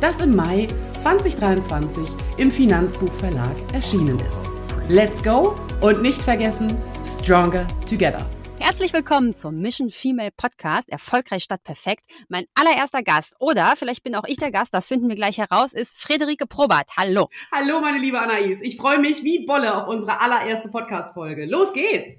das im Mai 2023 im Finanzbuchverlag erschienen ist. Let's go und nicht vergessen, Stronger Together. Herzlich willkommen zum Mission Female Podcast Erfolgreich statt perfekt. Mein allererster Gast oder vielleicht bin auch ich der Gast, das finden wir gleich heraus, ist Friederike Probert. Hallo. Hallo meine liebe Anaïs. Ich freue mich wie Bolle auf unsere allererste Podcast Folge. Los geht's.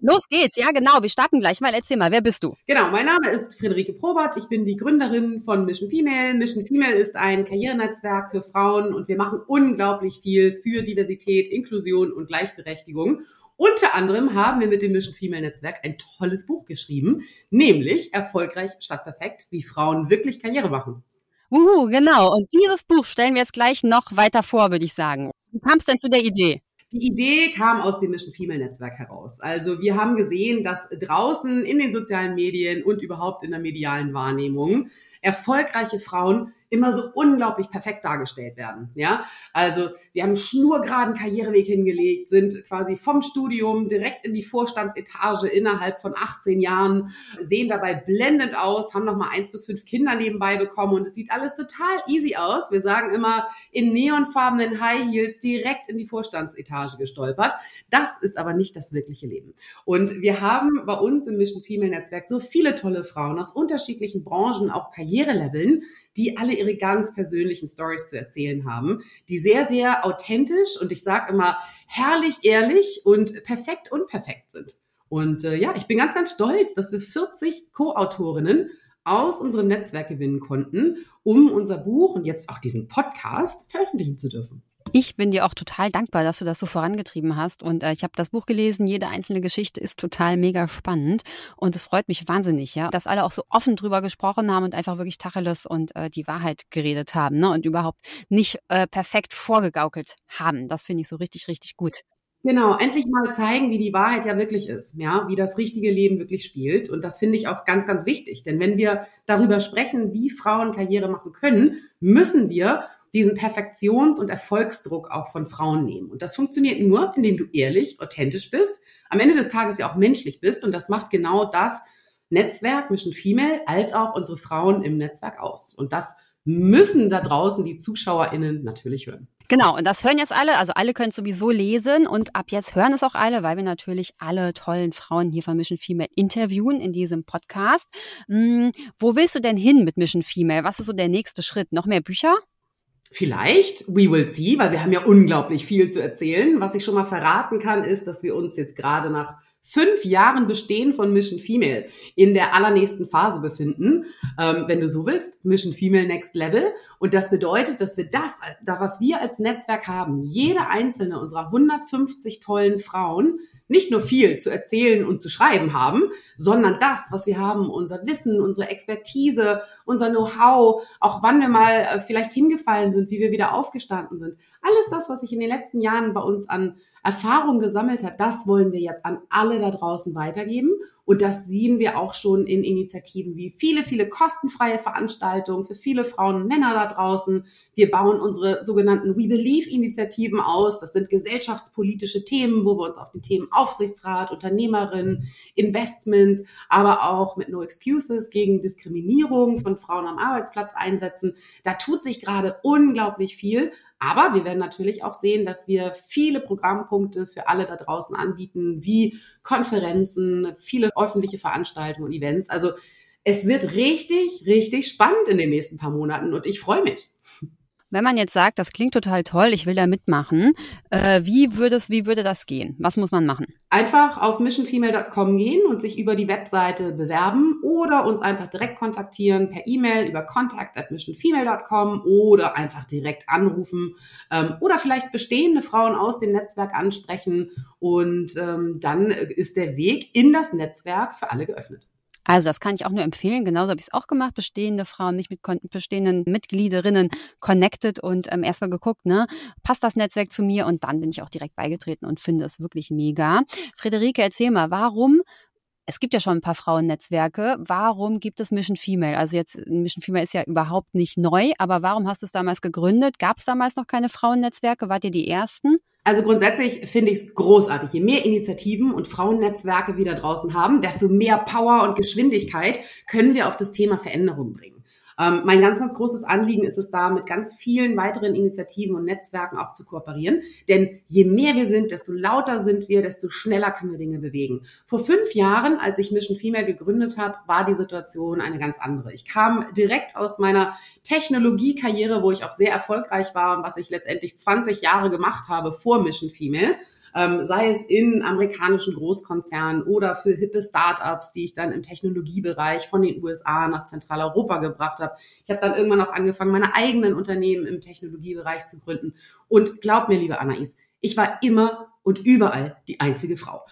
Los geht's. Ja, genau. Wir starten gleich mal. Erzähl mal, wer bist du? Genau, mein Name ist Friederike Probert. Ich bin die Gründerin von Mission Female. Mission Female ist ein Karrierenetzwerk für Frauen und wir machen unglaublich viel für Diversität, Inklusion und Gleichberechtigung. Unter anderem haben wir mit dem Mission Female Netzwerk ein tolles Buch geschrieben, nämlich Erfolgreich statt perfekt, wie Frauen wirklich Karriere machen. Uhu, genau. Und dieses Buch stellen wir jetzt gleich noch weiter vor, würde ich sagen. Wie kam es denn zu der Idee? Die Idee kam aus dem Mission Female Netzwerk heraus. Also wir haben gesehen, dass draußen in den sozialen Medien und überhaupt in der medialen Wahrnehmung erfolgreiche Frauen immer so unglaublich perfekt dargestellt werden. Ja, also sie haben einen schnurgeraden Karriereweg hingelegt, sind quasi vom Studium direkt in die Vorstandsetage innerhalb von 18 Jahren, sehen dabei blendend aus, haben noch mal eins bis fünf Kinder nebenbei bekommen und es sieht alles total easy aus. Wir sagen immer in neonfarbenen High Heels direkt in die Vorstandsetage gestolpert. Das ist aber nicht das wirkliche Leben. Und wir haben bei uns im Mission Female Netzwerk so viele tolle Frauen aus unterschiedlichen Branchen, auch Karriereleveln, die alle ihre ganz persönlichen Stories zu erzählen haben, die sehr, sehr authentisch und ich sage immer herrlich, ehrlich und perfekt unperfekt sind. Und äh, ja, ich bin ganz, ganz stolz, dass wir 40 Co-Autorinnen aus unserem Netzwerk gewinnen konnten, um unser Buch und jetzt auch diesen Podcast veröffentlichen zu dürfen. Ich bin dir auch total dankbar, dass du das so vorangetrieben hast. Und äh, ich habe das Buch gelesen. Jede einzelne Geschichte ist total mega spannend. Und es freut mich wahnsinnig, ja, dass alle auch so offen drüber gesprochen haben und einfach wirklich Tacheles und äh, die Wahrheit geredet haben ne? und überhaupt nicht äh, perfekt vorgegaukelt haben. Das finde ich so richtig, richtig gut. Genau, endlich mal zeigen, wie die Wahrheit ja wirklich ist, ja, wie das richtige Leben wirklich spielt. Und das finde ich auch ganz, ganz wichtig. Denn wenn wir darüber sprechen, wie Frauen Karriere machen können, müssen wir diesen Perfektions- und Erfolgsdruck auch von Frauen nehmen. Und das funktioniert nur, indem du ehrlich, authentisch bist, am Ende des Tages ja auch menschlich bist. Und das macht genau das Netzwerk Mission Female als auch unsere Frauen im Netzwerk aus. Und das müssen da draußen die ZuschauerInnen natürlich hören. Genau, und das hören jetzt alle, also alle können es sowieso lesen und ab jetzt hören es auch alle, weil wir natürlich alle tollen Frauen hier von Mission Female interviewen in diesem Podcast. Hm, wo willst du denn hin mit Mission Female? Was ist so der nächste Schritt? Noch mehr Bücher? Vielleicht, we will see, weil wir haben ja unglaublich viel zu erzählen. Was ich schon mal verraten kann, ist, dass wir uns jetzt gerade nach fünf Jahren Bestehen von Mission Female in der allernächsten Phase befinden. Ähm, wenn du so willst, Mission Female Next Level. Und das bedeutet, dass wir das, da was wir als Netzwerk haben, jede einzelne unserer 150 tollen Frauen nicht nur viel zu erzählen und zu schreiben haben, sondern das, was wir haben, unser Wissen, unsere Expertise, unser Know-how, auch wann wir mal äh, vielleicht hingefallen sind, wie wir wieder aufgestanden sind. Alles das, was sich in den letzten Jahren bei uns an Erfahrung gesammelt hat, das wollen wir jetzt an alle da draußen weitergeben. Und das sehen wir auch schon in Initiativen wie viele, viele kostenfreie Veranstaltungen für viele Frauen und Männer da draußen. Wir bauen unsere sogenannten We Believe Initiativen aus. Das sind gesellschaftspolitische Themen, wo wir uns auf die Themen Aufsichtsrat, Unternehmerin, Investments, aber auch mit No Excuses gegen Diskriminierung von Frauen am Arbeitsplatz einsetzen. Da tut sich gerade unglaublich viel. Aber wir werden natürlich auch sehen, dass wir viele Programmpunkte für alle da draußen anbieten, wie Konferenzen, viele öffentliche Veranstaltungen und Events. Also es wird richtig, richtig spannend in den nächsten paar Monaten und ich freue mich. Wenn man jetzt sagt, das klingt total toll, ich will da mitmachen, äh, wie, würde es, wie würde das gehen? Was muss man machen? Einfach auf missionfemale.com gehen und sich über die Webseite bewerben oder uns einfach direkt kontaktieren per E-Mail über contact at missionfemale.com oder einfach direkt anrufen ähm, oder vielleicht bestehende Frauen aus dem Netzwerk ansprechen und ähm, dann ist der Weg in das Netzwerk für alle geöffnet. Also das kann ich auch nur empfehlen. Genauso habe ich es auch gemacht. Bestehende Frauen, nicht mit bestehenden Mitgliederinnen connected und ähm, erstmal geguckt, ne, passt das Netzwerk zu mir? Und dann bin ich auch direkt beigetreten und finde es wirklich mega. Friederike, erzähl mal, warum es gibt ja schon ein paar Frauennetzwerke. Warum gibt es Mission Female? Also jetzt, Mission Female ist ja überhaupt nicht neu, aber warum hast du es damals gegründet? Gab es damals noch keine Frauennetzwerke? Wart ihr die Ersten? Also grundsätzlich finde ich es großartig. Je mehr Initiativen und Frauennetzwerke wir da draußen haben, desto mehr Power und Geschwindigkeit können wir auf das Thema Veränderung bringen. Ähm, mein ganz, ganz großes Anliegen ist es da, mit ganz vielen weiteren Initiativen und Netzwerken auch zu kooperieren. Denn je mehr wir sind, desto lauter sind wir, desto schneller können wir Dinge bewegen. Vor fünf Jahren, als ich Mission Female gegründet habe, war die Situation eine ganz andere. Ich kam direkt aus meiner Technologiekarriere, wo ich auch sehr erfolgreich war und was ich letztendlich 20 Jahre gemacht habe vor Mission Female ähm, sei es in amerikanischen Großkonzernen oder für hippe Startups, die ich dann im Technologiebereich von den USA nach Zentraleuropa gebracht habe. Ich habe dann irgendwann auch angefangen, meine eigenen Unternehmen im Technologiebereich zu gründen. Und glaub mir, liebe Anais, ich war immer und überall die einzige Frau.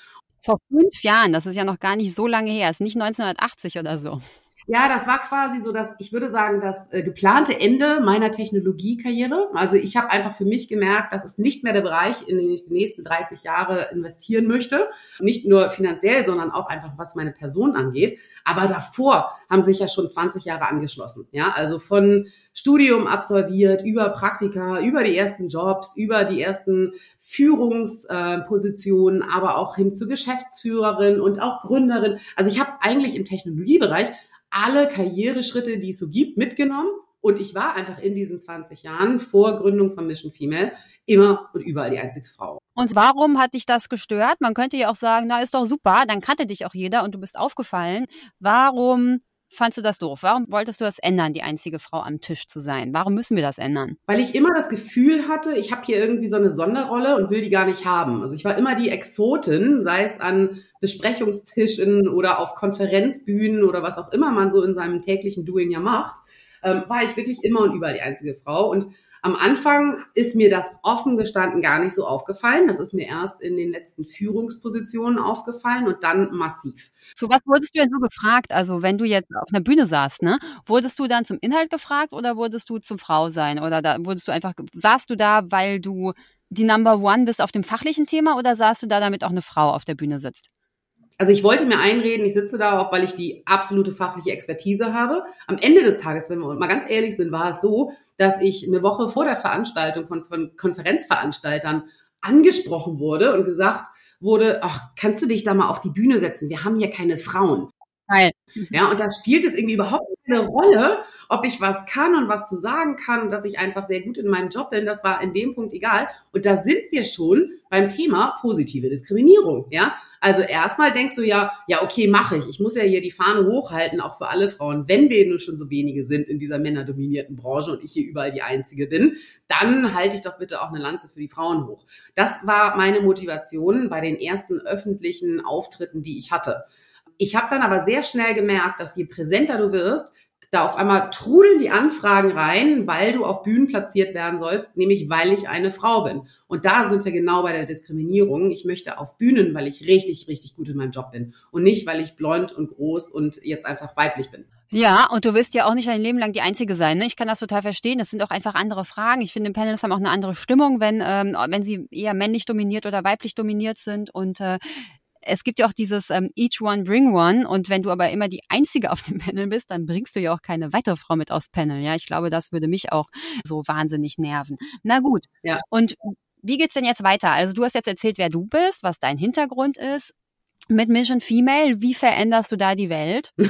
Vor fünf Jahren, das ist ja noch gar nicht so lange her, ist nicht 1980 oder so. Ja, das war quasi so das, ich würde sagen, das äh, geplante Ende meiner Technologiekarriere. Also ich habe einfach für mich gemerkt, das ist nicht mehr der Bereich, in den ich die nächsten 30 Jahre investieren möchte. Nicht nur finanziell, sondern auch einfach, was meine Person angeht. Aber davor haben sich ja schon 20 Jahre angeschlossen. Ja, also von Studium absolviert, über Praktika, über die ersten Jobs, über die ersten Führungspositionen, äh, aber auch hin zu Geschäftsführerin und auch Gründerin. Also ich habe eigentlich im Technologiebereich alle Karriereschritte, die es so gibt, mitgenommen. Und ich war einfach in diesen 20 Jahren vor Gründung von Mission Female immer und überall die einzige Frau. Und warum hat dich das gestört? Man könnte ja auch sagen, na ist doch super, dann kannte dich auch jeder und du bist aufgefallen. Warum fandst du das doof? Warum wolltest du das ändern, die einzige Frau am Tisch zu sein? Warum müssen wir das ändern? Weil ich immer das Gefühl hatte, ich habe hier irgendwie so eine Sonderrolle und will die gar nicht haben. Also ich war immer die Exotin, sei es an Besprechungstischen oder auf Konferenzbühnen oder was auch immer man so in seinem täglichen Doing ja macht, ähm, war ich wirklich immer und überall die einzige Frau. Und am Anfang ist mir das offen gestanden gar nicht so aufgefallen. Das ist mir erst in den letzten Führungspositionen aufgefallen und dann massiv. Zu was wurdest du denn so gefragt? Also wenn du jetzt auf einer Bühne saßt, ne, wurdest du dann zum Inhalt gefragt oder wurdest du zum Frau sein? Oder da wurdest du einfach, saßt du da, weil du die Number One bist auf dem fachlichen Thema oder saßt du da, damit auch eine Frau auf der Bühne sitzt? Also ich wollte mir einreden, ich sitze da auch, weil ich die absolute fachliche Expertise habe. Am Ende des Tages, wenn wir mal ganz ehrlich sind, war es so, dass ich eine Woche vor der Veranstaltung von, von Konferenzveranstaltern angesprochen wurde und gesagt wurde, ach, kannst du dich da mal auf die Bühne setzen? Wir haben hier keine Frauen. Geil. Ja, und da spielt es irgendwie überhaupt keine Rolle, ob ich was kann und was zu sagen kann und dass ich einfach sehr gut in meinem Job bin. Das war in dem Punkt egal. Und da sind wir schon beim Thema positive Diskriminierung. Ja, also erstmal denkst du ja, ja, okay, mache ich. Ich muss ja hier die Fahne hochhalten, auch für alle Frauen. Wenn wir nur schon so wenige sind in dieser männerdominierten Branche und ich hier überall die Einzige bin, dann halte ich doch bitte auch eine Lanze für die Frauen hoch. Das war meine Motivation bei den ersten öffentlichen Auftritten, die ich hatte. Ich habe dann aber sehr schnell gemerkt, dass je präsenter du wirst, da auf einmal trudeln die Anfragen rein, weil du auf Bühnen platziert werden sollst, nämlich weil ich eine Frau bin. Und da sind wir genau bei der Diskriminierung. Ich möchte auf Bühnen, weil ich richtig, richtig gut in meinem Job bin und nicht, weil ich blond und groß und jetzt einfach weiblich bin. Ja, und du wirst ja auch nicht ein Leben lang die Einzige sein. Ne? Ich kann das total verstehen. Das sind auch einfach andere Fragen. Ich finde, Panels haben auch eine andere Stimmung, wenn, ähm, wenn sie eher männlich dominiert oder weiblich dominiert sind. Und äh, es gibt ja auch dieses ähm, Each One Bring One und wenn du aber immer die Einzige auf dem Panel bist, dann bringst du ja auch keine weitere Frau mit aufs Panel. Ja, ich glaube, das würde mich auch so wahnsinnig nerven. Na gut. Ja. Und wie geht's denn jetzt weiter? Also du hast jetzt erzählt, wer du bist, was dein Hintergrund ist. Mit Mission Female, wie veränderst du da die Welt?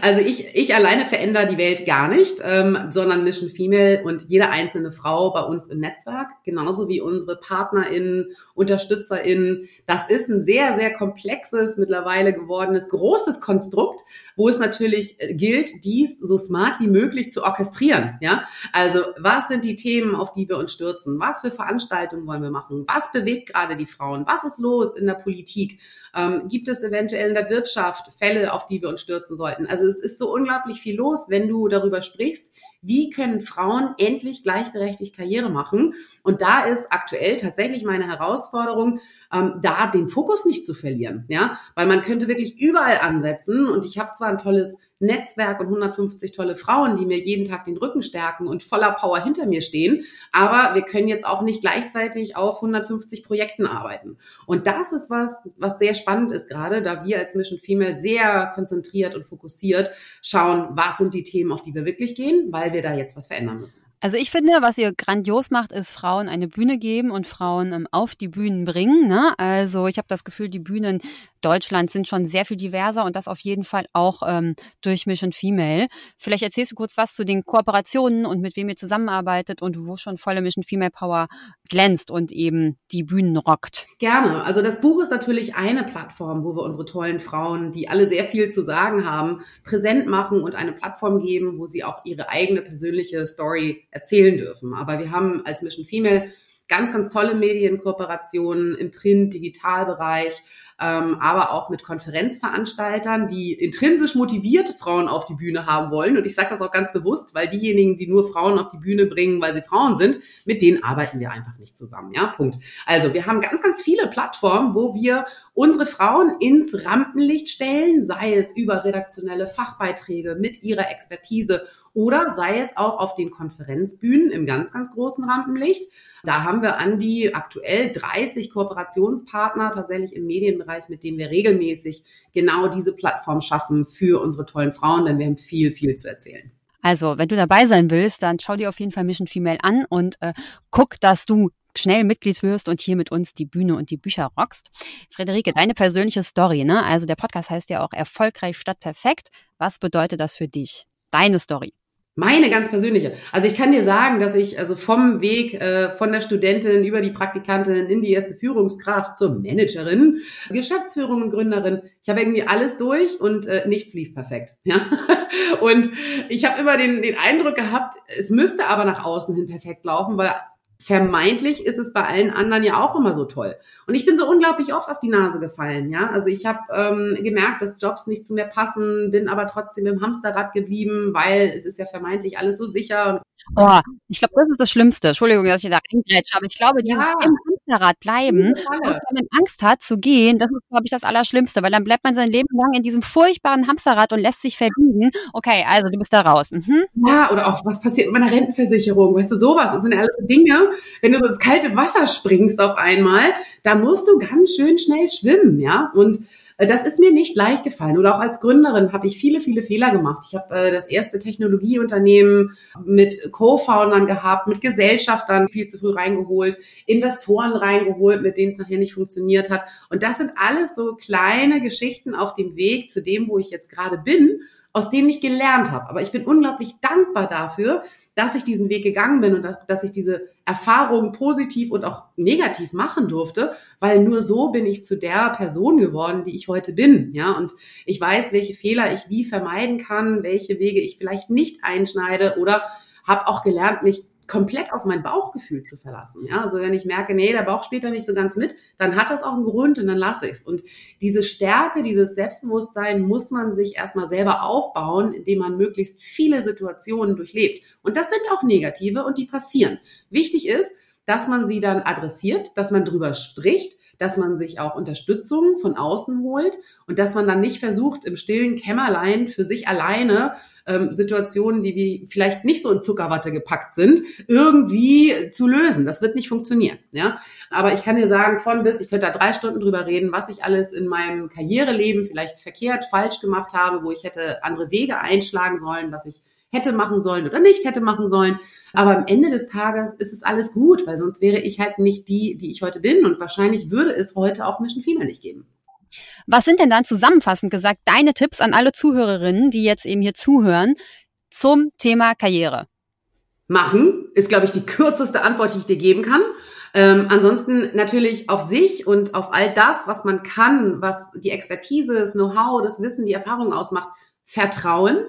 Also ich, ich alleine verändere die Welt gar nicht, ähm, sondern Mission Female und jede einzelne Frau bei uns im Netzwerk, genauso wie unsere PartnerInnen, UnterstützerInnen. Das ist ein sehr, sehr komplexes, mittlerweile gewordenes, großes Konstrukt, wo es natürlich äh, gilt, dies so smart wie möglich zu orchestrieren. Ja, also was sind die Themen, auf die wir uns stürzen? Was für Veranstaltungen wollen wir machen? Was bewegt gerade die Frauen? Was ist los in der Politik? Ähm, gibt es eventuell in der Wirtschaft Fälle, auf die wir uns stürzen sollten? Also es ist so unglaublich viel los, wenn du darüber sprichst, wie können Frauen endlich gleichberechtigt Karriere machen? Und da ist aktuell tatsächlich meine Herausforderung, ähm, da den Fokus nicht zu verlieren, ja, weil man könnte wirklich überall ansetzen und ich habe zwar ein tolles Netzwerk und 150 tolle Frauen, die mir jeden Tag den Rücken stärken und voller Power hinter mir stehen. Aber wir können jetzt auch nicht gleichzeitig auf 150 Projekten arbeiten. Und das ist was, was sehr spannend ist gerade, da wir als Mission Female sehr konzentriert und fokussiert schauen, was sind die Themen, auf die wir wirklich gehen, weil wir da jetzt was verändern müssen. Also ich finde, was ihr grandios macht, ist Frauen eine Bühne geben und Frauen ähm, auf die Bühnen bringen. Ne? Also ich habe das Gefühl, die Bühnen Deutschlands sind schon sehr viel diverser und das auf jeden Fall auch ähm, durch Mission Female. Vielleicht erzählst du kurz was zu den Kooperationen und mit wem ihr zusammenarbeitet und wo schon volle Mission Female Power glänzt und eben die Bühnen rockt. Gerne. Also das Buch ist natürlich eine Plattform, wo wir unsere tollen Frauen, die alle sehr viel zu sagen haben, präsent machen und eine Plattform geben, wo sie auch ihre eigene persönliche Story erzählen dürfen. Aber wir haben als Mission Female ganz, ganz tolle Medienkooperationen im Print, Digitalbereich, ähm, aber auch mit Konferenzveranstaltern, die intrinsisch motivierte Frauen auf die Bühne haben wollen. Und ich sage das auch ganz bewusst, weil diejenigen, die nur Frauen auf die Bühne bringen, weil sie Frauen sind, mit denen arbeiten wir einfach nicht zusammen. Ja, Punkt. Also wir haben ganz, ganz viele Plattformen, wo wir unsere Frauen ins Rampenlicht stellen, sei es über redaktionelle Fachbeiträge mit ihrer Expertise oder sei es auch auf den Konferenzbühnen im ganz, ganz großen Rampenlicht. Da haben wir an die aktuell 30 Kooperationspartner tatsächlich im Medienbereich, mit denen wir regelmäßig genau diese Plattform schaffen für unsere tollen Frauen, denn wir haben viel, viel zu erzählen. Also, wenn du dabei sein willst, dann schau dir auf jeden Fall Mission Female an und äh, guck, dass du schnell Mitglied wirst und hier mit uns die Bühne und die Bücher rockst. Friederike, deine persönliche Story, ne? Also der Podcast heißt ja auch Erfolgreich statt perfekt. Was bedeutet das für dich? Deine Story. Meine ganz persönliche. Also ich kann dir sagen, dass ich also vom Weg äh, von der Studentin über die Praktikantin in die erste Führungskraft zur Managerin, Geschäftsführung und Gründerin, ich habe irgendwie alles durch und äh, nichts lief perfekt. Ja? Und ich habe immer den, den Eindruck gehabt, es müsste aber nach außen hin perfekt laufen, weil vermeintlich ist es bei allen anderen ja auch immer so toll. Und ich bin so unglaublich oft auf die Nase gefallen, ja. Also ich habe ähm, gemerkt, dass Jobs nicht zu mir passen, bin aber trotzdem im Hamsterrad geblieben, weil es ist ja vermeintlich alles so sicher. Oh, ich glaube, das ist das Schlimmste. Entschuldigung, dass ich da reingrätsche, aber ich glaube, dieses ja. Hamsterrad bleiben und wenn man Angst hat zu gehen, das ist, glaube ich, das Allerschlimmste, weil dann bleibt man sein Leben lang in diesem furchtbaren Hamsterrad und lässt sich verbiegen. Okay, also du bist da raus. Mhm. Ja, oder auch, was passiert mit meiner Rentenversicherung? Weißt du, sowas. Das sind ja alles Dinge, wenn du so ins kalte Wasser springst auf einmal, da musst du ganz schön schnell schwimmen, ja. Und das ist mir nicht leicht gefallen. Oder auch als Gründerin habe ich viele, viele Fehler gemacht. Ich habe äh, das erste Technologieunternehmen mit Co-Foundern gehabt, mit Gesellschaftern viel zu früh reingeholt, Investoren reingeholt, mit denen es nachher nicht funktioniert hat. Und das sind alles so kleine Geschichten auf dem Weg zu dem, wo ich jetzt gerade bin aus denen ich gelernt habe. Aber ich bin unglaublich dankbar dafür, dass ich diesen Weg gegangen bin und dass ich diese Erfahrungen positiv und auch negativ machen durfte, weil nur so bin ich zu der Person geworden, die ich heute bin. Ja, und ich weiß, welche Fehler ich wie vermeiden kann, welche Wege ich vielleicht nicht einschneide oder habe auch gelernt, mich komplett auf mein Bauchgefühl zu verlassen. Ja, also wenn ich merke, nee, der Bauch spielt da nicht so ganz mit, dann hat das auch einen Grund und dann lasse ich es. Und diese Stärke, dieses Selbstbewusstsein muss man sich erstmal selber aufbauen, indem man möglichst viele Situationen durchlebt. Und das sind auch negative und die passieren. Wichtig ist, dass man sie dann adressiert, dass man drüber spricht, dass man sich auch Unterstützung von außen holt und dass man dann nicht versucht, im stillen Kämmerlein für sich alleine ähm, Situationen, die wie vielleicht nicht so in Zuckerwatte gepackt sind, irgendwie zu lösen. Das wird nicht funktionieren. Ja, aber ich kann dir sagen, von bis, ich könnte da drei Stunden drüber reden, was ich alles in meinem Karriereleben vielleicht verkehrt, falsch gemacht habe, wo ich hätte andere Wege einschlagen sollen, was ich hätte machen sollen oder nicht hätte machen sollen. Aber am Ende des Tages ist es alles gut, weil sonst wäre ich halt nicht die, die ich heute bin und wahrscheinlich würde es heute auch Mission Female nicht geben. Was sind denn dann zusammenfassend gesagt deine Tipps an alle Zuhörerinnen, die jetzt eben hier zuhören, zum Thema Karriere? Machen ist, glaube ich, die kürzeste Antwort, die ich dir geben kann. Ähm, ansonsten natürlich auf sich und auf all das, was man kann, was die Expertise, das Know-how, das Wissen, die Erfahrung ausmacht, vertrauen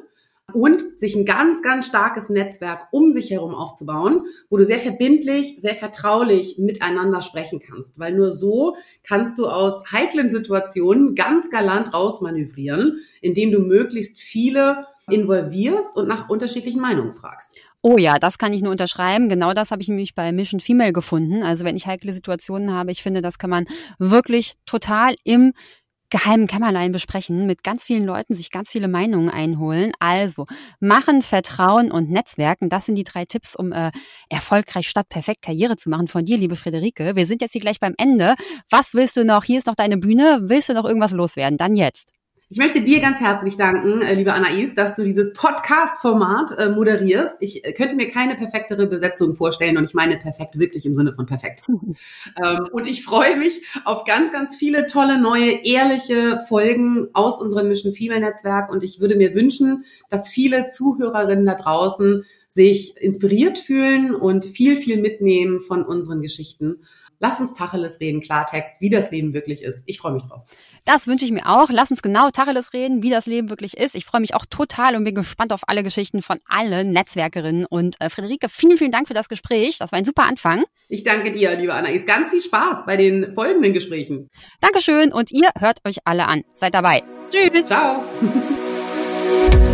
und sich ein ganz, ganz starkes Netzwerk um sich herum aufzubauen, wo du sehr verbindlich, sehr vertraulich miteinander sprechen kannst. Weil nur so kannst du aus heiklen Situationen ganz galant rausmanövrieren, indem du möglichst viele involvierst und nach unterschiedlichen Meinungen fragst. Oh ja, das kann ich nur unterschreiben. Genau das habe ich nämlich bei Mission Female gefunden. Also wenn ich heikle Situationen habe, ich finde, das kann man wirklich total im geheimen Kämmerlein besprechen, mit ganz vielen Leuten sich ganz viele Meinungen einholen. Also machen, Vertrauen und Netzwerken, das sind die drei Tipps, um äh, erfolgreich statt perfekt Karriere zu machen von dir, liebe Friederike. Wir sind jetzt hier gleich beim Ende. Was willst du noch? Hier ist noch deine Bühne. Willst du noch irgendwas loswerden? Dann jetzt. Ich möchte dir ganz herzlich danken, äh, liebe Anais, dass du dieses Podcast-Format äh, moderierst. Ich äh, könnte mir keine perfektere Besetzung vorstellen und ich meine perfekt wirklich im Sinne von perfekt. ähm, und ich freue mich auf ganz, ganz viele tolle, neue, ehrliche Folgen aus unserem Mission Female Netzwerk und ich würde mir wünschen, dass viele Zuhörerinnen da draußen sich inspiriert fühlen und viel, viel mitnehmen von unseren Geschichten. Lass uns Tacheles reden, Klartext, wie das Leben wirklich ist. Ich freue mich drauf. Das wünsche ich mir auch. Lass uns genau Tacheles reden, wie das Leben wirklich ist. Ich freue mich auch total und bin gespannt auf alle Geschichten von allen Netzwerkerinnen. Und äh, Friederike, vielen, vielen Dank für das Gespräch. Das war ein super Anfang. Ich danke dir, liebe Anna. Ist ganz viel Spaß bei den folgenden Gesprächen. Dankeschön und ihr hört euch alle an. Seid dabei. Tschüss. Ciao.